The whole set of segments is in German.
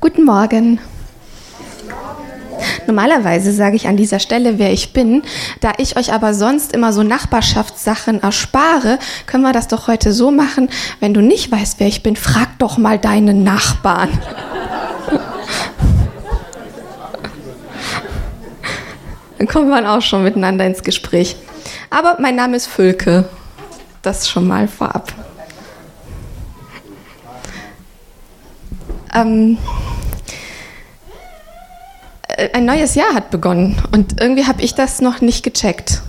Guten Morgen. Normalerweise sage ich an dieser Stelle, wer ich bin. Da ich euch aber sonst immer so Nachbarschaftssachen erspare, können wir das doch heute so machen. Wenn du nicht weißt, wer ich bin, frag doch mal deinen Nachbarn. Dann kommt man auch schon miteinander ins Gespräch. Aber mein Name ist Fülke. Das schon mal vorab. Ähm, äh, ein neues Jahr hat begonnen und irgendwie habe ich das noch nicht gecheckt.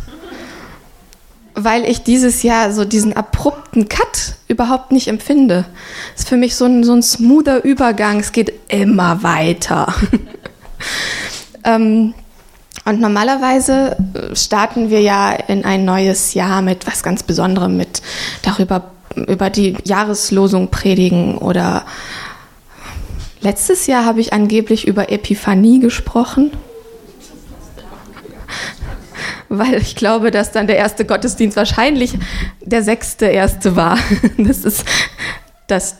Weil ich dieses Jahr so diesen abrupten Cut überhaupt nicht empfinde. Es ist für mich so ein, so ein smoother Übergang, es geht immer weiter. ähm, und normalerweise äh, starten wir ja in ein neues Jahr mit was ganz Besonderem, mit darüber über die Jahreslosung predigen oder letztes Jahr habe ich angeblich über Epiphanie gesprochen, weil ich glaube, dass dann der erste Gottesdienst wahrscheinlich der sechste erste war. Das ist das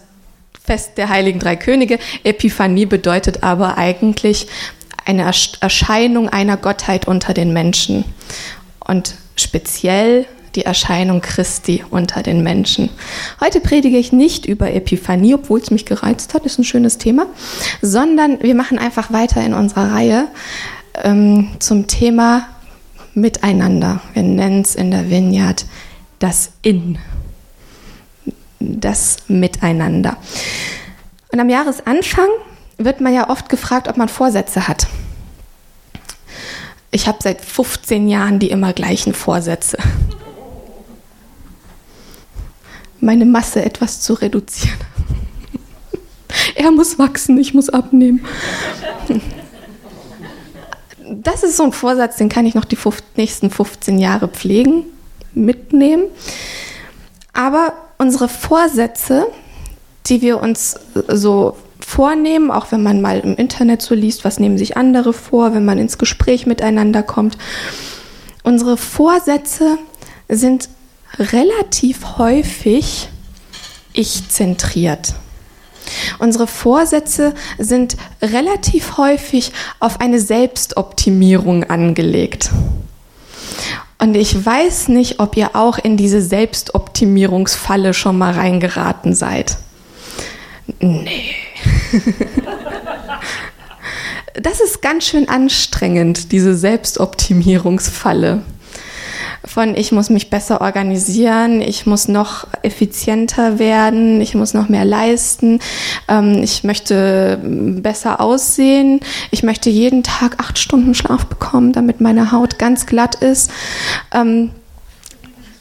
Fest der Heiligen Drei Könige. Epiphanie bedeutet aber eigentlich eine Erscheinung einer Gottheit unter den Menschen und speziell die Erscheinung Christi unter den Menschen. Heute predige ich nicht über Epiphanie, obwohl es mich gereizt hat, ist ein schönes Thema, sondern wir machen einfach weiter in unserer Reihe ähm, zum Thema Miteinander. Wir nennen es in der Vineyard das In, das Miteinander. Und am Jahresanfang wird man ja oft gefragt, ob man Vorsätze hat. Ich habe seit 15 Jahren die immer gleichen Vorsätze. Meine Masse etwas zu reduzieren. er muss wachsen, ich muss abnehmen. Das ist so ein Vorsatz, den kann ich noch die nächsten 15 Jahre pflegen, mitnehmen. Aber unsere Vorsätze, die wir uns so vornehmen, auch wenn man mal im Internet so liest, was nehmen sich andere vor, wenn man ins Gespräch miteinander kommt. Unsere Vorsätze sind relativ häufig ich-zentriert. Unsere Vorsätze sind relativ häufig auf eine Selbstoptimierung angelegt. Und ich weiß nicht, ob ihr auch in diese Selbstoptimierungsfalle schon mal reingeraten seid. Nee. das ist ganz schön anstrengend, diese Selbstoptimierungsfalle. Von ich muss mich besser organisieren, ich muss noch effizienter werden, ich muss noch mehr leisten, ähm, ich möchte besser aussehen, ich möchte jeden Tag acht Stunden Schlaf bekommen, damit meine Haut ganz glatt ist. Ähm,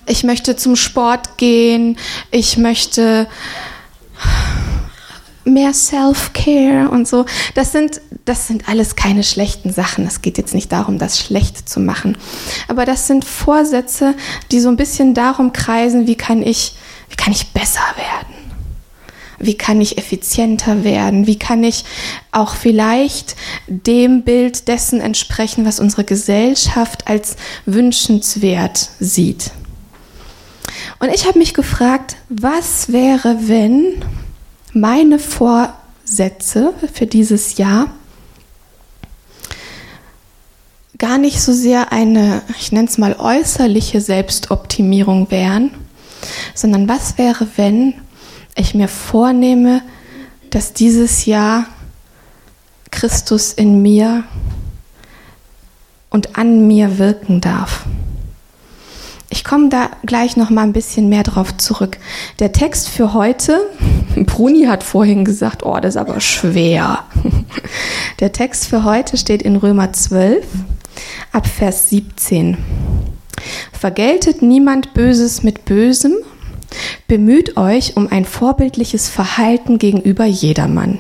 ich möchte zum Sport gehen, ich möchte mehr Self-Care und so. Das sind, das sind alles keine schlechten Sachen. Es geht jetzt nicht darum, das schlecht zu machen. Aber das sind Vorsätze, die so ein bisschen darum kreisen, wie kann ich, wie kann ich besser werden? Wie kann ich effizienter werden? Wie kann ich auch vielleicht dem Bild dessen entsprechen, was unsere Gesellschaft als wünschenswert sieht? Und ich habe mich gefragt, was wäre, wenn meine Vorsätze für dieses Jahr gar nicht so sehr eine, ich nenne es mal äußerliche Selbstoptimierung wären, sondern was wäre, wenn ich mir vornehme, dass dieses Jahr Christus in mir und an mir wirken darf. Ich komme da gleich noch mal ein bisschen mehr drauf zurück. Der Text für heute, Bruni hat vorhin gesagt, oh, das ist aber schwer. Der Text für heute steht in Römer 12 ab Vers 17. Vergeltet niemand Böses mit Bösem, bemüht euch um ein vorbildliches Verhalten gegenüber jedermann.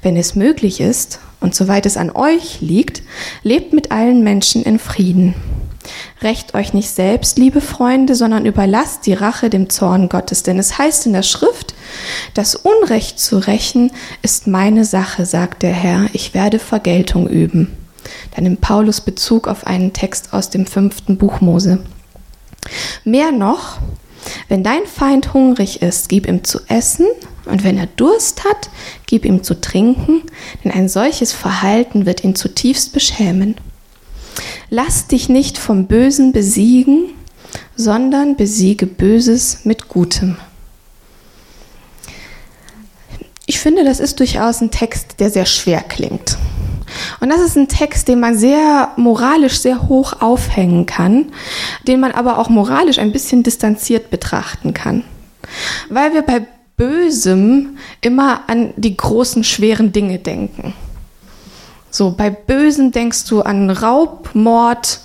Wenn es möglich ist und soweit es an euch liegt, lebt mit allen Menschen in Frieden. Recht euch nicht selbst, liebe Freunde, sondern überlasst die Rache dem Zorn Gottes. Denn es heißt in der Schrift, das Unrecht zu rächen ist meine Sache, sagt der Herr. Ich werde Vergeltung üben. Dann nimmt Paulus Bezug auf einen Text aus dem fünften Buch Mose. Mehr noch, wenn dein Feind hungrig ist, gib ihm zu essen, Und wenn er Durst hat, gib ihm zu trinken, denn ein solches Verhalten wird ihn zutiefst beschämen. Lass dich nicht vom Bösen besiegen, sondern besiege Böses mit Gutem. Ich finde, das ist durchaus ein Text, der sehr schwer klingt. Und das ist ein Text, den man sehr moralisch sehr hoch aufhängen kann, den man aber auch moralisch ein bisschen distanziert betrachten kann. Weil wir bei Bösem immer an die großen, schweren Dinge denken. So, bei Bösen denkst du an Raub, Mord,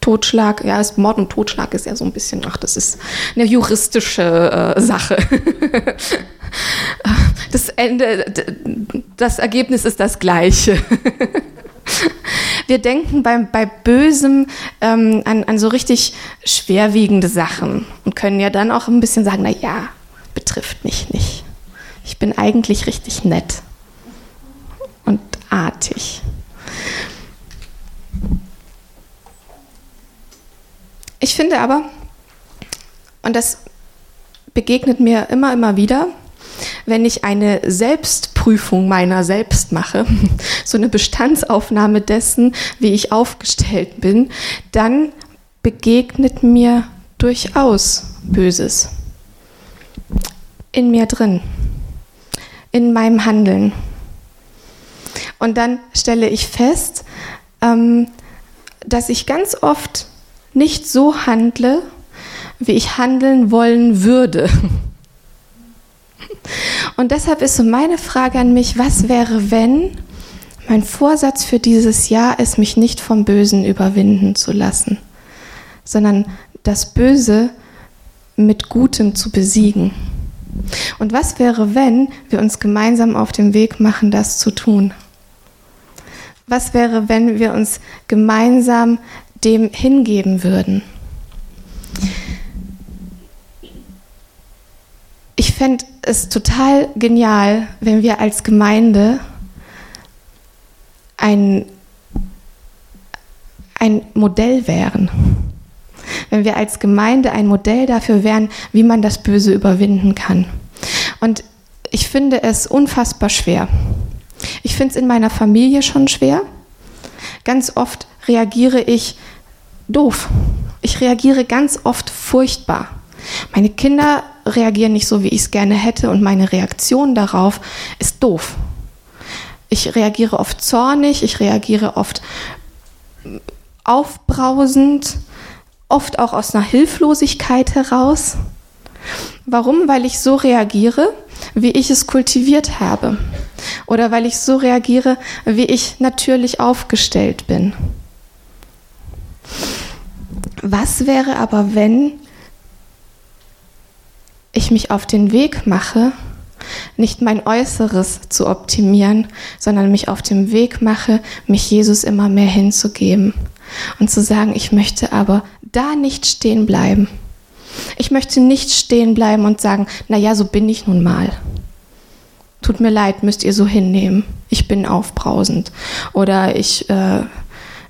Totschlag. Ja, Mord und Totschlag ist ja so ein bisschen, ach, das ist eine juristische äh, Sache. das Ende, das Ergebnis ist das gleiche. Wir denken bei, bei Bösem ähm, an, an so richtig schwerwiegende Sachen und können ja dann auch ein bisschen sagen, na ja, betrifft mich nicht. Ich bin eigentlich richtig nett und artig. Ich finde aber, und das begegnet mir immer, immer wieder, wenn ich eine Selbstprüfung meiner selbst mache, so eine Bestandsaufnahme dessen, wie ich aufgestellt bin, dann begegnet mir durchaus Böses. In mir drin, in meinem Handeln. Und dann stelle ich fest, ähm, dass ich ganz oft nicht so handle, wie ich handeln wollen würde. Und deshalb ist so meine Frage an mich, was wäre, wenn mein Vorsatz für dieses Jahr ist, mich nicht vom Bösen überwinden zu lassen, sondern das Böse mit Gutem zu besiegen. Und was wäre, wenn wir uns gemeinsam auf den Weg machen, das zu tun? Was wäre, wenn wir uns gemeinsam dem hingeben würden? ich fände es total genial, wenn wir als Gemeinde ein, ein Modell wären. Wenn wir als Gemeinde ein Modell dafür wären, wie man das Böse überwinden kann. Und ich finde es unfassbar schwer. Ich finde es in meiner Familie schon schwer. Ganz oft reagiere ich doof. Ich reagiere ganz oft furchtbar. Meine Kinder reagieren nicht so, wie ich es gerne hätte und meine Reaktion darauf ist doof. Ich reagiere oft zornig, ich reagiere oft aufbrausend, oft auch aus einer Hilflosigkeit heraus. Warum? Weil ich so reagiere, wie ich es kultiviert habe. Oder weil ich so reagiere, wie ich natürlich aufgestellt bin. Was wäre aber, wenn ich mich auf den Weg mache, nicht mein Äußeres zu optimieren, sondern mich auf den Weg mache, mich Jesus immer mehr hinzugeben und zu sagen, ich möchte aber da nicht stehen bleiben. Ich möchte nicht stehen bleiben und sagen, na ja, so bin ich nun mal. Tut mir leid, müsst ihr so hinnehmen. Ich bin aufbrausend oder ich, äh,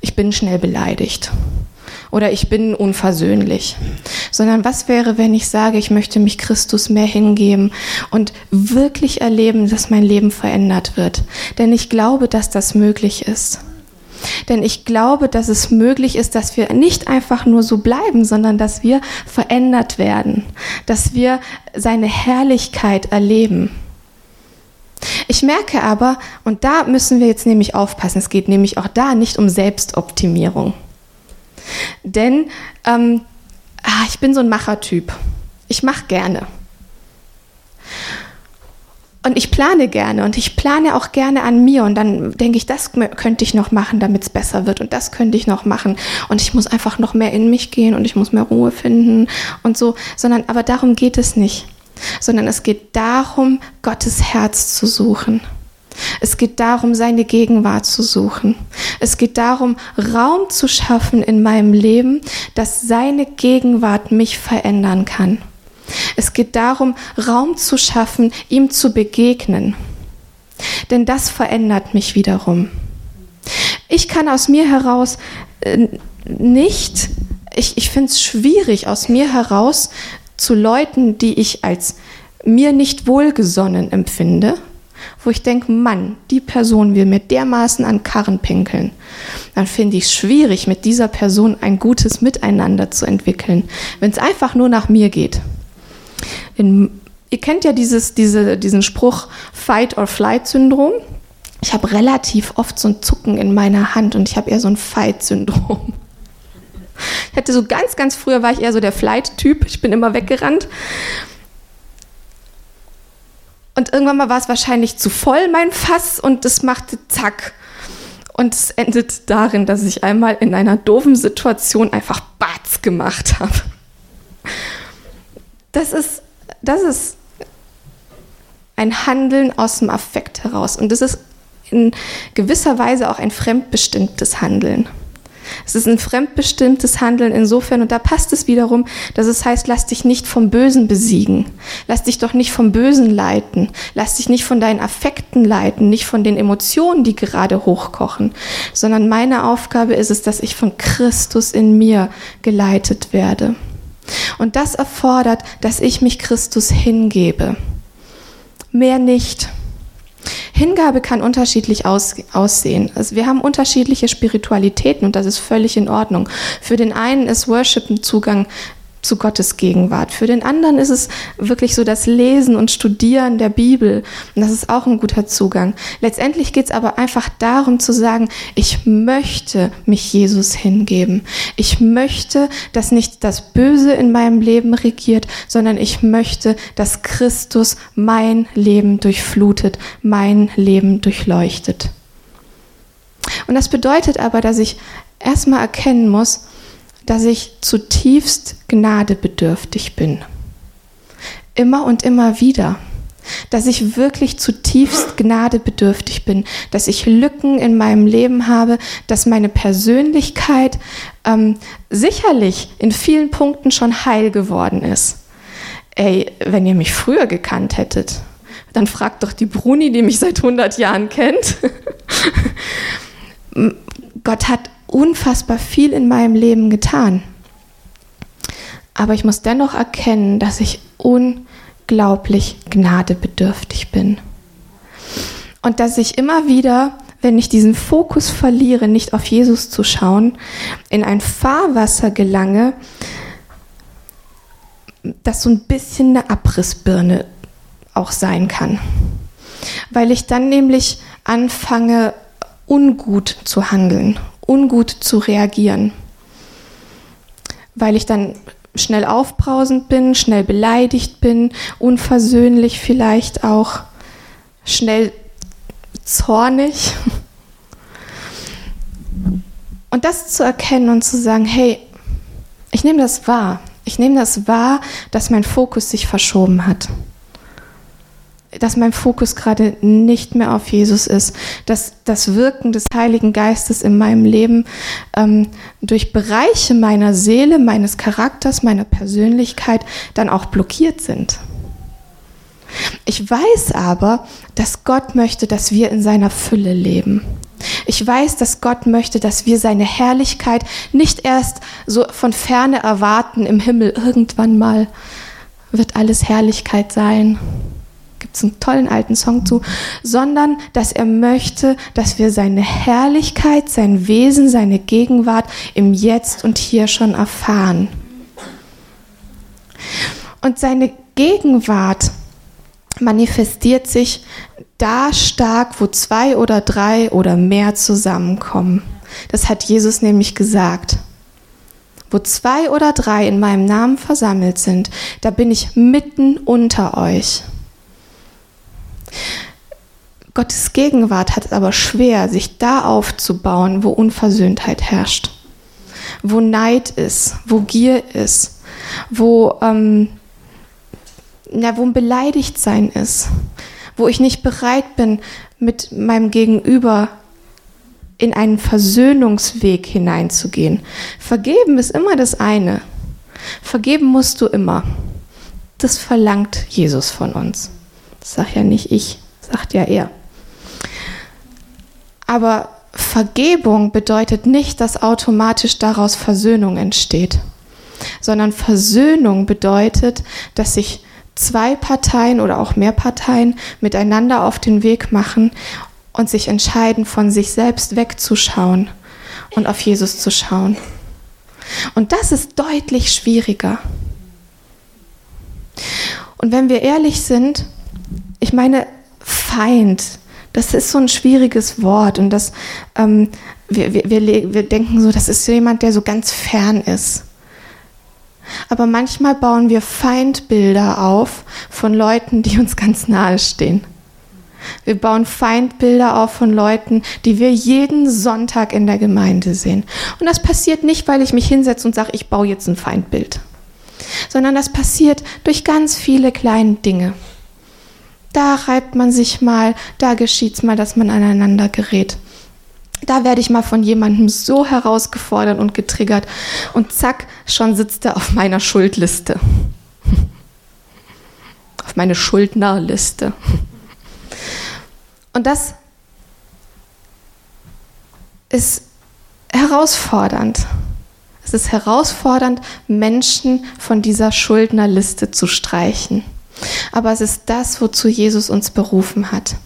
ich bin schnell beleidigt oder ich bin unversöhnlich, sondern was wäre, wenn ich sage, ich möchte mich Christus mehr hingeben und wirklich erleben, dass mein Leben verändert wird. Denn ich glaube, dass das möglich ist. Denn ich glaube, dass es möglich ist, dass wir nicht einfach nur so bleiben, sondern dass wir verändert werden, dass wir seine Herrlichkeit erleben. Ich merke aber, und da müssen wir jetzt nämlich aufpassen, es geht nämlich auch da nicht um Selbstoptimierung. Denn ähm, ah, ich bin so ein Machertyp. Ich mache gerne. Und ich plane gerne und ich plane auch gerne an mir und dann denke ich, das könnte ich noch machen, damit es besser wird und das könnte ich noch machen und ich muss einfach noch mehr in mich gehen und ich muss mehr Ruhe finden und so, sondern aber darum geht es nicht, sondern es geht darum, Gottes Herz zu suchen. Es geht darum, seine Gegenwart zu suchen. Es geht darum, Raum zu schaffen in meinem Leben, dass seine Gegenwart mich verändern kann. Es geht darum, Raum zu schaffen, ihm zu begegnen. Denn das verändert mich wiederum. Ich kann aus mir heraus äh, nicht, ich, ich finde es schwierig, aus mir heraus zu Leuten, die ich als mir nicht wohlgesonnen empfinde, wo ich denke, Mann, die Person will mir dermaßen an Karren pinkeln, dann finde ich es schwierig, mit dieser Person ein gutes Miteinander zu entwickeln, wenn es einfach nur nach mir geht. In, ihr kennt ja dieses, diese, diesen Spruch Fight-or-Flight-Syndrom. Ich habe relativ oft so ein Zucken in meiner Hand und ich habe eher so ein Fight-Syndrom. Ich hatte so ganz, ganz früher war ich eher so der Flight-Typ. Ich bin immer weggerannt. Und irgendwann mal war es wahrscheinlich zu voll, mein Fass, und es machte zack. Und es endet darin, dass ich einmal in einer doofen Situation einfach Batz gemacht habe. Das ist, das ist ein Handeln aus dem Affekt heraus. Und das ist in gewisser Weise auch ein fremdbestimmtes Handeln. Es ist ein fremdbestimmtes Handeln insofern, und da passt es wiederum, dass es heißt, lass dich nicht vom Bösen besiegen. Lass dich doch nicht vom Bösen leiten. Lass dich nicht von deinen Affekten leiten, nicht von den Emotionen, die gerade hochkochen, sondern meine Aufgabe ist es, dass ich von Christus in mir geleitet werde. Und das erfordert, dass ich mich Christus hingebe. Mehr nicht. Hingabe kann unterschiedlich aus, aussehen. Also wir haben unterschiedliche Spiritualitäten und das ist völlig in Ordnung. Für den einen ist Worship ein Zugang zu Gottes Gegenwart. Für den anderen ist es wirklich so das Lesen und Studieren der Bibel. Und das ist auch ein guter Zugang. Letztendlich geht es aber einfach darum zu sagen, ich möchte mich Jesus hingeben. Ich möchte, dass nicht das Böse in meinem Leben regiert, sondern ich möchte, dass Christus mein Leben durchflutet, mein Leben durchleuchtet. Und das bedeutet aber, dass ich erstmal erkennen muss, dass ich zutiefst gnadebedürftig bin. Immer und immer wieder. Dass ich wirklich zutiefst gnadebedürftig bin, dass ich Lücken in meinem Leben habe, dass meine Persönlichkeit ähm, sicherlich in vielen Punkten schon heil geworden ist. Ey, wenn ihr mich früher gekannt hättet, dann fragt doch die Bruni, die mich seit 100 Jahren kennt. Gott hat unfassbar viel in meinem Leben getan. Aber ich muss dennoch erkennen, dass ich unglaublich gnadebedürftig bin. Und dass ich immer wieder, wenn ich diesen Fokus verliere, nicht auf Jesus zu schauen, in ein Fahrwasser gelange, das so ein bisschen eine Abrissbirne auch sein kann. Weil ich dann nämlich anfange, ungut zu handeln ungut zu reagieren, weil ich dann schnell aufbrausend bin, schnell beleidigt bin, unversöhnlich vielleicht auch, schnell zornig. Und das zu erkennen und zu sagen, hey, ich nehme das wahr. Ich nehme das wahr, dass mein Fokus sich verschoben hat dass mein Fokus gerade nicht mehr auf Jesus ist, dass das Wirken des Heiligen Geistes in meinem Leben ähm, durch Bereiche meiner Seele, meines Charakters, meiner Persönlichkeit dann auch blockiert sind. Ich weiß aber, dass Gott möchte, dass wir in seiner Fülle leben. Ich weiß, dass Gott möchte, dass wir seine Herrlichkeit nicht erst so von ferne erwarten im Himmel. Irgendwann mal wird alles Herrlichkeit sein gibt es einen tollen alten Song zu, sondern dass er möchte, dass wir seine Herrlichkeit, sein Wesen, seine Gegenwart im Jetzt und hier schon erfahren. Und seine Gegenwart manifestiert sich da stark, wo zwei oder drei oder mehr zusammenkommen. Das hat Jesus nämlich gesagt. Wo zwei oder drei in meinem Namen versammelt sind, da bin ich mitten unter euch. Gottes Gegenwart hat es aber schwer, sich da aufzubauen, wo Unversöhntheit herrscht, wo Neid ist, wo Gier ist, wo, ähm, ja, wo ein Beleidigtsein ist, wo ich nicht bereit bin, mit meinem Gegenüber in einen Versöhnungsweg hineinzugehen. Vergeben ist immer das eine. Vergeben musst du immer. Das verlangt Jesus von uns. Sag ja nicht ich, sagt ja er. Aber Vergebung bedeutet nicht, dass automatisch daraus Versöhnung entsteht, sondern Versöhnung bedeutet, dass sich zwei Parteien oder auch mehr Parteien miteinander auf den Weg machen und sich entscheiden, von sich selbst wegzuschauen und auf Jesus zu schauen. Und das ist deutlich schwieriger. Und wenn wir ehrlich sind, ich meine, Feind, das ist so ein schwieriges Wort und das, ähm, wir, wir, wir, wir denken so, das ist jemand, der so ganz fern ist. Aber manchmal bauen wir Feindbilder auf von Leuten, die uns ganz nahe stehen. Wir bauen Feindbilder auf von Leuten, die wir jeden Sonntag in der Gemeinde sehen. Und das passiert nicht, weil ich mich hinsetze und sage, ich baue jetzt ein Feindbild, sondern das passiert durch ganz viele kleine Dinge. Da reibt man sich mal, da geschieht es mal, dass man aneinander gerät. Da werde ich mal von jemandem so herausgefordert und getriggert und zack, schon sitzt er auf meiner Schuldliste. Auf meine Schuldnerliste. Und das ist herausfordernd. Es ist herausfordernd, Menschen von dieser Schuldnerliste zu streichen. Aber es ist das, wozu Jesus uns berufen hat.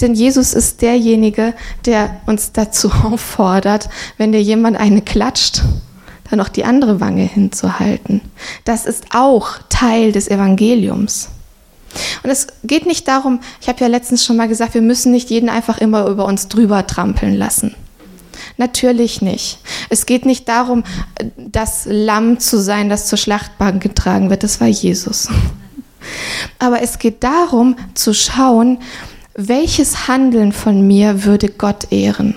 Denn Jesus ist derjenige, der uns dazu auffordert, wenn dir jemand eine klatscht, dann auch die andere Wange hinzuhalten. Das ist auch Teil des Evangeliums. Und es geht nicht darum, ich habe ja letztens schon mal gesagt, wir müssen nicht jeden einfach immer über uns drüber trampeln lassen. Natürlich nicht. Es geht nicht darum, das Lamm zu sein, das zur Schlachtbank getragen wird. Das war Jesus. Aber es geht darum zu schauen, welches Handeln von mir würde Gott ehren?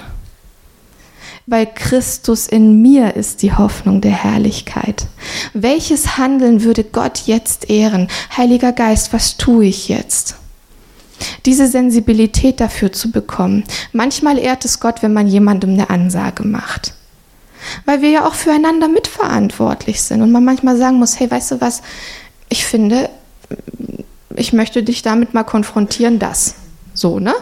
Weil Christus in mir ist die Hoffnung der Herrlichkeit. Welches Handeln würde Gott jetzt ehren? Heiliger Geist, was tue ich jetzt? Diese Sensibilität dafür zu bekommen. Manchmal ehrt es Gott, wenn man jemandem eine Ansage macht. Weil wir ja auch füreinander mitverantwortlich sind und man manchmal sagen muss, hey, weißt du was, ich finde, ich möchte dich damit mal konfrontieren, das. So, ne?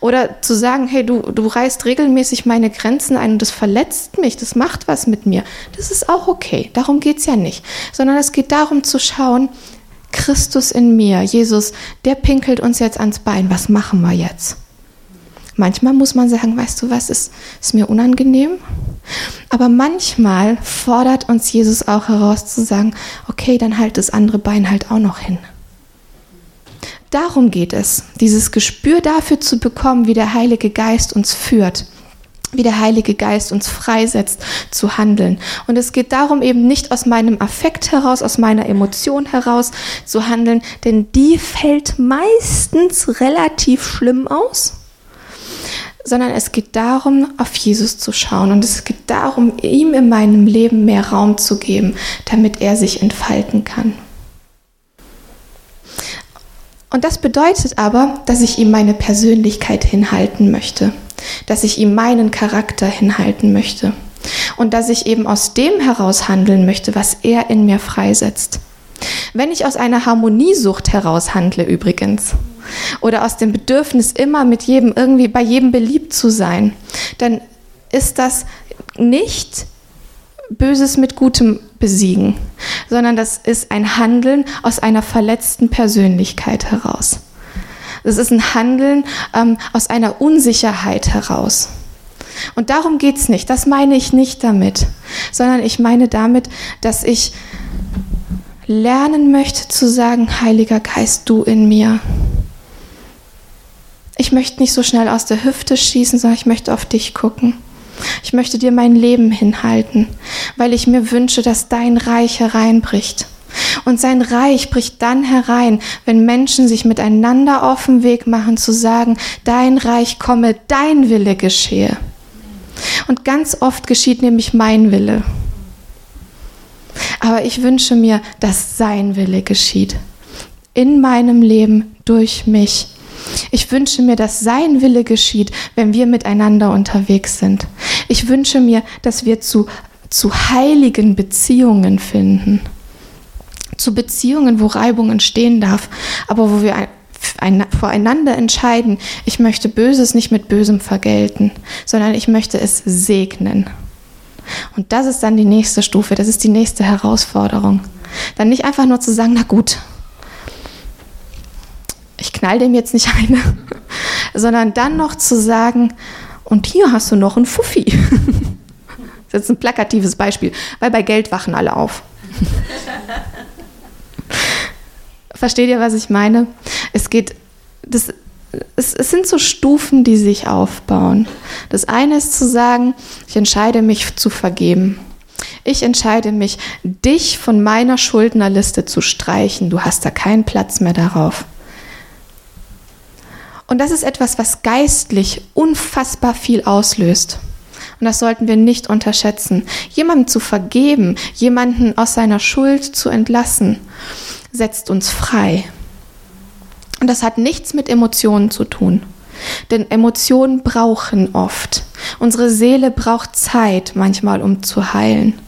Oder zu sagen, hey, du, du reißt regelmäßig meine Grenzen ein und das verletzt mich, das macht was mit mir. Das ist auch okay. Darum geht es ja nicht. Sondern es geht darum zu schauen, Christus in mir, Jesus, der pinkelt uns jetzt ans Bein. Was machen wir jetzt? Manchmal muss man sagen, weißt du was, ist, ist mir unangenehm. Aber manchmal fordert uns Jesus auch heraus zu sagen, okay, dann halt das andere Bein halt auch noch hin. Darum geht es, dieses Gespür dafür zu bekommen, wie der Heilige Geist uns führt wie der Heilige Geist uns freisetzt zu handeln. Und es geht darum, eben nicht aus meinem Affekt heraus, aus meiner Emotion heraus zu handeln, denn die fällt meistens relativ schlimm aus, sondern es geht darum, auf Jesus zu schauen. Und es geht darum, ihm in meinem Leben mehr Raum zu geben, damit er sich entfalten kann. Und das bedeutet aber, dass ich ihm meine Persönlichkeit hinhalten möchte, dass ich ihm meinen Charakter hinhalten möchte und dass ich eben aus dem heraus handeln möchte, was er in mir freisetzt. Wenn ich aus einer Harmoniesucht heraus handle übrigens oder aus dem Bedürfnis immer mit jedem irgendwie bei jedem beliebt zu sein, dann ist das nicht Böses mit Gutem besiegen, sondern das ist ein Handeln aus einer verletzten Persönlichkeit heraus. Das ist ein Handeln ähm, aus einer Unsicherheit heraus. Und darum geht es nicht. Das meine ich nicht damit, sondern ich meine damit, dass ich lernen möchte zu sagen, Heiliger Geist, du in mir. Ich möchte nicht so schnell aus der Hüfte schießen, sondern ich möchte auf dich gucken. Ich möchte dir mein Leben hinhalten, weil ich mir wünsche, dass dein Reich hereinbricht. Und sein Reich bricht dann herein, wenn Menschen sich miteinander auf den Weg machen, zu sagen, dein Reich komme, dein Wille geschehe. Und ganz oft geschieht nämlich mein Wille. Aber ich wünsche mir, dass sein Wille geschieht. In meinem Leben, durch mich. Ich wünsche mir, dass sein Wille geschieht, wenn wir miteinander unterwegs sind. Ich wünsche mir, dass wir zu, zu heiligen Beziehungen finden. Zu Beziehungen, wo Reibung entstehen darf, aber wo wir ein, ein, voreinander entscheiden, ich möchte Böses nicht mit Bösem vergelten, sondern ich möchte es segnen. Und das ist dann die nächste Stufe, das ist die nächste Herausforderung. Dann nicht einfach nur zu sagen, na gut, ich knall dem jetzt nicht eine, sondern dann noch zu sagen, und hier hast du noch einen Fuffi. Das ist ein plakatives Beispiel, weil bei Geld wachen alle auf. Versteht ihr, was ich meine? Es geht, das, es, es, sind so Stufen, die sich aufbauen. Das eine ist zu sagen, ich entscheide mich zu vergeben. Ich entscheide mich, dich von meiner Schuldnerliste zu streichen. Du hast da keinen Platz mehr darauf. Und das ist etwas, was geistlich unfassbar viel auslöst. Und das sollten wir nicht unterschätzen. Jemandem zu vergeben, jemanden aus seiner Schuld zu entlassen, setzt uns frei. Und das hat nichts mit Emotionen zu tun. Denn Emotionen brauchen oft. Unsere Seele braucht Zeit manchmal, um zu heilen.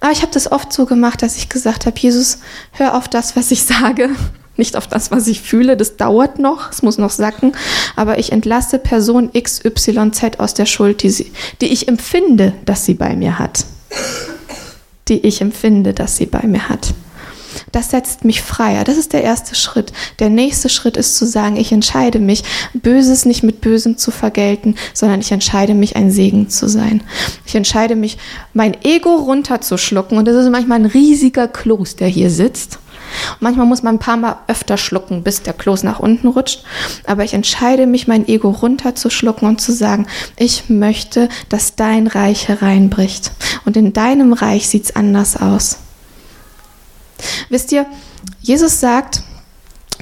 Aber ich habe das oft so gemacht, dass ich gesagt habe, Jesus, hör auf das, was ich sage nicht auf das, was ich fühle. Das dauert noch, es muss noch sacken. Aber ich entlasse Person XYZ aus der Schuld, die, sie, die ich empfinde, dass sie bei mir hat. Die ich empfinde, dass sie bei mir hat. Das setzt mich freier. Das ist der erste Schritt. Der nächste Schritt ist zu sagen, ich entscheide mich, Böses nicht mit Bösem zu vergelten, sondern ich entscheide mich, ein Segen zu sein. Ich entscheide mich, mein Ego runterzuschlucken. Und das ist manchmal ein riesiger Kloß, der hier sitzt. Manchmal muss man ein paar Mal öfter schlucken, bis der Kloß nach unten rutscht. Aber ich entscheide mich, mein Ego runterzuschlucken und zu sagen, ich möchte, dass dein Reich hereinbricht. Und in deinem Reich sieht es anders aus. Wisst ihr, Jesus sagt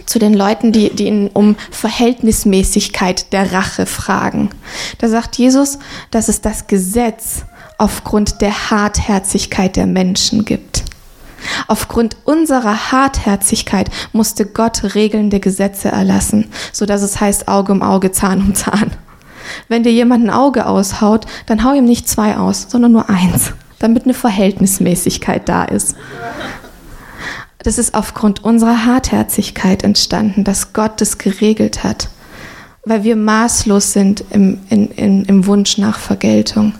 zu den Leuten, die, die ihn um Verhältnismäßigkeit der Rache fragen. Da sagt Jesus, dass es das Gesetz aufgrund der Hartherzigkeit der Menschen gibt. Aufgrund unserer Hartherzigkeit musste Gott regelnde Gesetze erlassen, so dass es heißt Auge um Auge, Zahn um Zahn. Wenn dir jemand ein Auge aushaut, dann hau ihm nicht zwei aus, sondern nur eins, damit eine Verhältnismäßigkeit da ist. Das ist aufgrund unserer Hartherzigkeit entstanden, dass Gott das geregelt hat, weil wir maßlos sind im, in, in, im Wunsch nach Vergeltung.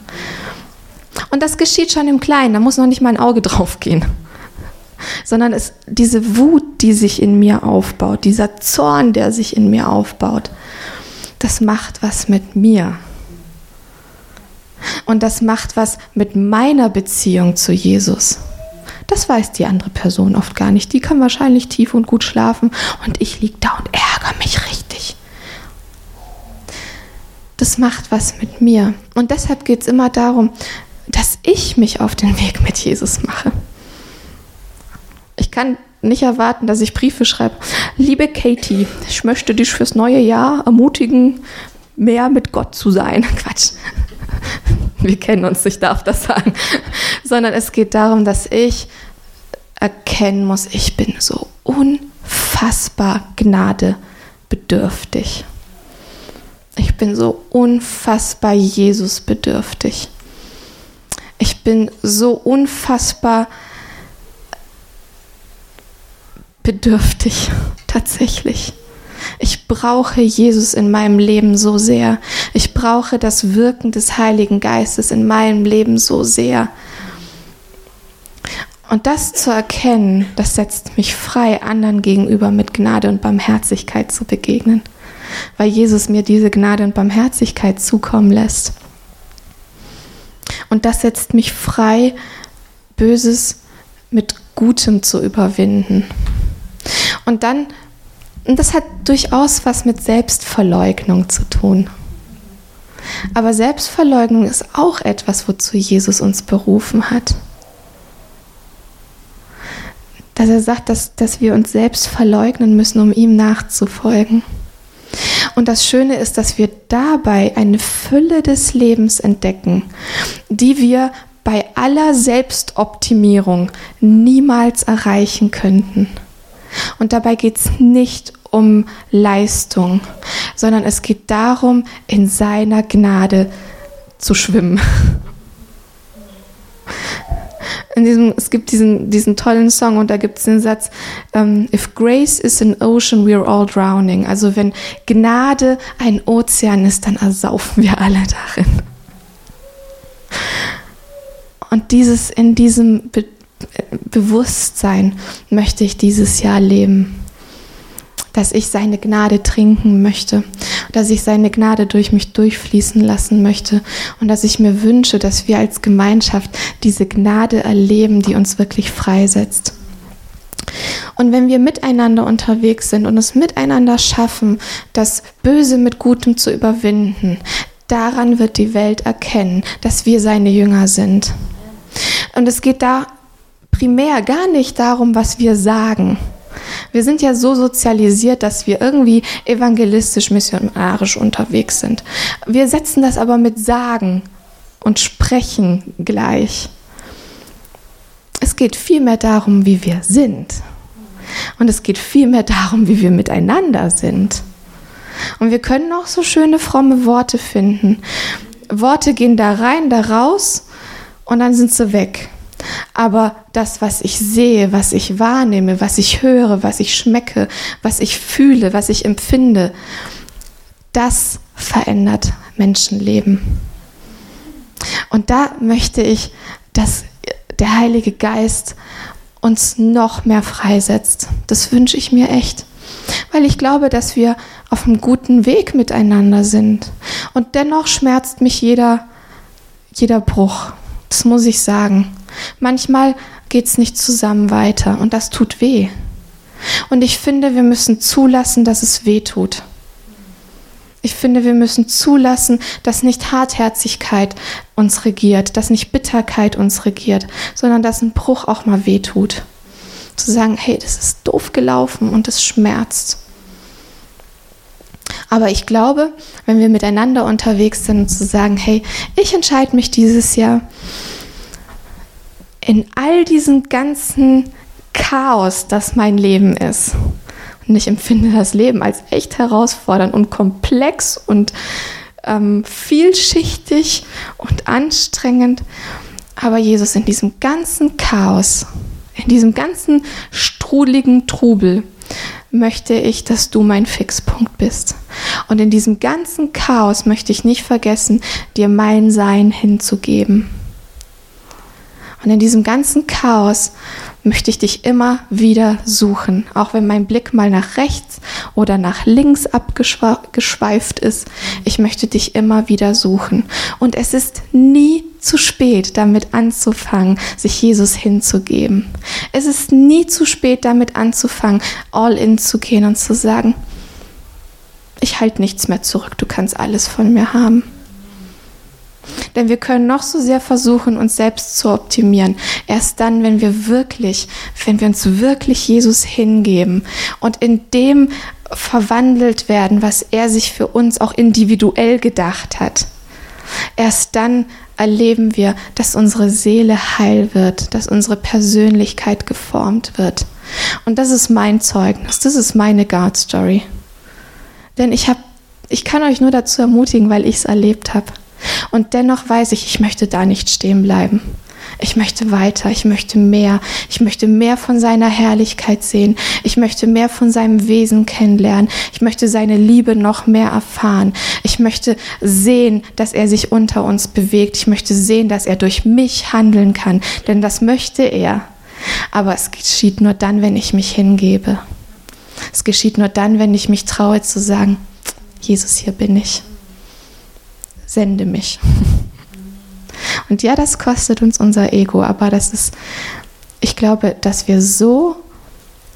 Und das geschieht schon im Kleinen, da muss noch nicht mal ein Auge draufgehen sondern es, diese Wut, die sich in mir aufbaut, dieser Zorn, der sich in mir aufbaut, das macht was mit mir. Und das macht was mit meiner Beziehung zu Jesus. Das weiß die andere Person oft gar nicht. Die kann wahrscheinlich tief und gut schlafen und ich liege da und ärgere mich richtig. Das macht was mit mir. Und deshalb geht es immer darum, dass ich mich auf den Weg mit Jesus mache. Ich kann nicht erwarten, dass ich Briefe schreibe. Liebe Katie, ich möchte dich fürs neue Jahr ermutigen, mehr mit Gott zu sein. Quatsch. Wir kennen uns, ich darf das sagen. Sondern es geht darum, dass ich erkennen muss, ich bin so unfassbar gnadebedürftig. Ich bin so unfassbar Jesus bedürftig. Ich bin so unfassbar bedürftig, tatsächlich. Ich brauche Jesus in meinem Leben so sehr. Ich brauche das Wirken des Heiligen Geistes in meinem Leben so sehr. Und das zu erkennen, das setzt mich frei, anderen gegenüber mit Gnade und Barmherzigkeit zu begegnen, weil Jesus mir diese Gnade und Barmherzigkeit zukommen lässt. Und das setzt mich frei, Böses mit Gutem zu überwinden. Und dann, und das hat durchaus was mit Selbstverleugnung zu tun. Aber Selbstverleugnung ist auch etwas, wozu Jesus uns berufen hat. Dass er sagt, dass, dass wir uns selbst verleugnen müssen, um ihm nachzufolgen. Und das Schöne ist, dass wir dabei eine Fülle des Lebens entdecken, die wir bei aller Selbstoptimierung niemals erreichen könnten. Und dabei geht es nicht um Leistung, sondern es geht darum, in seiner Gnade zu schwimmen. Diesem, es gibt diesen, diesen tollen Song und da gibt es den Satz, um, ähm, If grace is an ocean, we're all drowning. Also wenn Gnade ein Ozean ist, dann ersaufen wir alle darin. Und dieses in diesem Be Bewusstsein möchte ich dieses Jahr leben. Dass ich seine Gnade trinken möchte, dass ich seine Gnade durch mich durchfließen lassen möchte und dass ich mir wünsche, dass wir als Gemeinschaft diese Gnade erleben, die uns wirklich freisetzt. Und wenn wir miteinander unterwegs sind und es miteinander schaffen, das Böse mit Gutem zu überwinden, daran wird die Welt erkennen, dass wir seine Jünger sind. Und es geht da primär gar nicht darum, was wir sagen. Wir sind ja so sozialisiert, dass wir irgendwie evangelistisch, missionarisch unterwegs sind. Wir setzen das aber mit Sagen und Sprechen gleich. Es geht vielmehr darum, wie wir sind. Und es geht vielmehr darum, wie wir miteinander sind. Und wir können auch so schöne fromme Worte finden. Worte gehen da rein, da raus und dann sind sie weg. Aber das, was ich sehe, was ich wahrnehme, was ich höre, was ich schmecke, was ich fühle, was ich empfinde, das verändert Menschenleben. Und da möchte ich, dass der Heilige Geist uns noch mehr freisetzt. Das wünsche ich mir echt. Weil ich glaube, dass wir auf einem guten Weg miteinander sind. Und dennoch schmerzt mich jeder, jeder Bruch. Das muss ich sagen. Manchmal geht es nicht zusammen weiter und das tut weh. Und ich finde, wir müssen zulassen, dass es weh tut. Ich finde, wir müssen zulassen, dass nicht Hartherzigkeit uns regiert, dass nicht Bitterkeit uns regiert, sondern dass ein Bruch auch mal wehtut. Zu sagen, hey, das ist doof gelaufen und es schmerzt. Aber ich glaube, wenn wir miteinander unterwegs sind und zu sagen, hey, ich entscheide mich dieses Jahr in all diesem ganzen Chaos, das mein Leben ist, und ich empfinde das Leben als echt herausfordernd und komplex und ähm, vielschichtig und anstrengend. Aber Jesus, in diesem ganzen Chaos, in diesem ganzen strudeligen Trubel, möchte ich, dass du mein Fixpunkt bist. Und in diesem ganzen Chaos möchte ich nicht vergessen, dir mein Sein hinzugeben. Und in diesem ganzen Chaos möchte ich dich immer wieder suchen, auch wenn mein Blick mal nach rechts oder nach links abgeschweift ist. Ich möchte dich immer wieder suchen. Und es ist nie zu spät, damit anzufangen, sich Jesus hinzugeben. Es ist nie zu spät, damit anzufangen, all in zu gehen und zu sagen, ich halte nichts mehr zurück, du kannst alles von mir haben. Denn wir können noch so sehr versuchen, uns selbst zu optimieren. Erst dann, wenn wir wirklich, wenn wir uns wirklich Jesus hingeben und in dem verwandelt werden, was er sich für uns auch individuell gedacht hat. Erst dann erleben wir, dass unsere Seele heil wird, dass unsere Persönlichkeit geformt wird. Und das ist mein Zeugnis, das ist meine God Story. Denn ich habe, ich kann euch nur dazu ermutigen, weil ich es erlebt habe. Und dennoch weiß ich, ich möchte da nicht stehen bleiben. Ich möchte weiter, ich möchte mehr, ich möchte mehr von seiner Herrlichkeit sehen, ich möchte mehr von seinem Wesen kennenlernen, ich möchte seine Liebe noch mehr erfahren, ich möchte sehen, dass er sich unter uns bewegt, ich möchte sehen, dass er durch mich handeln kann, denn das möchte er. Aber es geschieht nur dann, wenn ich mich hingebe. Es geschieht nur dann, wenn ich mich traue zu sagen, Jesus, hier bin ich sende mich. Und ja, das kostet uns unser Ego, aber das ist, ich glaube, dass wir so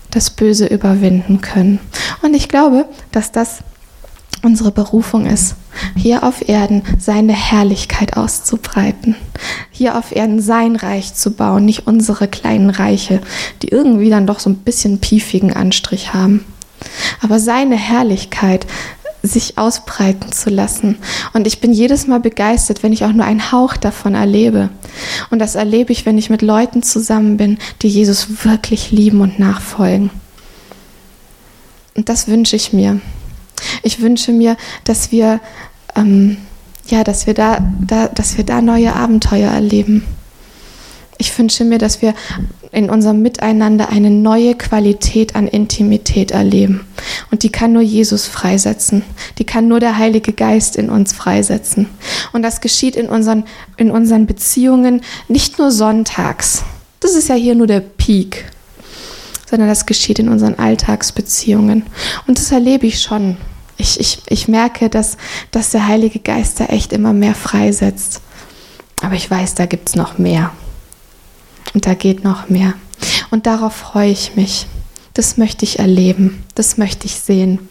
das Böse überwinden können. Und ich glaube, dass das unsere Berufung ist, hier auf Erden seine Herrlichkeit auszubreiten, hier auf Erden sein Reich zu bauen, nicht unsere kleinen Reiche, die irgendwie dann doch so ein bisschen piefigen Anstrich haben. Aber seine Herrlichkeit sich ausbreiten zu lassen. Und ich bin jedes Mal begeistert, wenn ich auch nur einen Hauch davon erlebe. Und das erlebe ich, wenn ich mit Leuten zusammen bin, die Jesus wirklich lieben und nachfolgen. Und das wünsche ich mir. Ich wünsche mir, dass wir, ähm, ja, dass wir da, da, dass wir da neue Abenteuer erleben. Ich wünsche mir, dass wir in unserem Miteinander eine neue Qualität an Intimität erleben Und die kann nur Jesus freisetzen. Die kann nur der Heilige Geist in uns freisetzen. Und das geschieht in unseren, in unseren Beziehungen nicht nur sonntags. Das ist ja hier nur der Peak. Sondern das geschieht in unseren Alltagsbeziehungen. Und das erlebe ich schon. Ich, ich, ich merke, dass, dass der Heilige Geist da echt immer mehr freisetzt. Aber ich weiß, da gibt es noch mehr. Und da geht noch mehr. Und darauf freue ich mich. Das möchte ich erleben. Das möchte ich sehen.